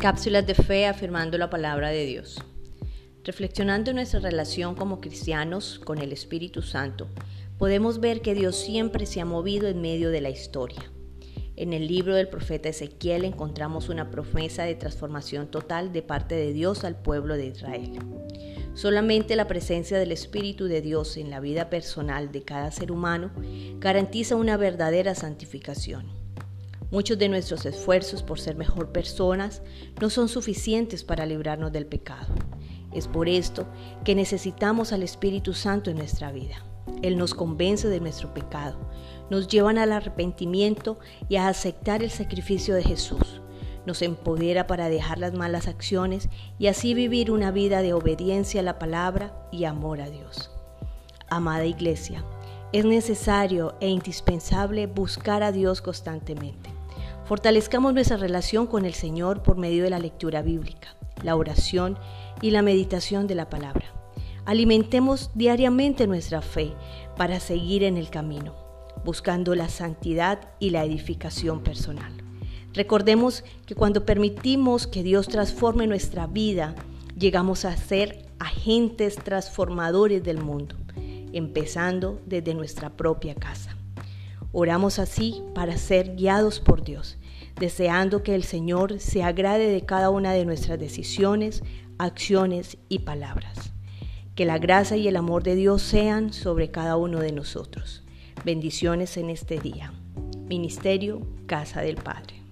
Cápsulas de fe afirmando la palabra de Dios. Reflexionando en nuestra relación como cristianos con el Espíritu Santo, podemos ver que Dios siempre se ha movido en medio de la historia. En el libro del profeta Ezequiel encontramos una promesa de transformación total de parte de Dios al pueblo de Israel. Solamente la presencia del Espíritu de Dios en la vida personal de cada ser humano garantiza una verdadera santificación. Muchos de nuestros esfuerzos por ser mejor personas no son suficientes para librarnos del pecado. Es por esto que necesitamos al Espíritu Santo en nuestra vida. Él nos convence de nuestro pecado, nos lleva al arrepentimiento y a aceptar el sacrificio de Jesús. Nos empodera para dejar las malas acciones y así vivir una vida de obediencia a la palabra y amor a Dios. Amada Iglesia, es necesario e indispensable buscar a Dios constantemente. Fortalezcamos nuestra relación con el Señor por medio de la lectura bíblica, la oración y la meditación de la palabra. Alimentemos diariamente nuestra fe para seguir en el camino, buscando la santidad y la edificación personal. Recordemos que cuando permitimos que Dios transforme nuestra vida, llegamos a ser agentes transformadores del mundo, empezando desde nuestra propia casa. Oramos así para ser guiados por Dios, deseando que el Señor se agrade de cada una de nuestras decisiones, acciones y palabras. Que la gracia y el amor de Dios sean sobre cada uno de nosotros. Bendiciones en este día. Ministerio Casa del Padre.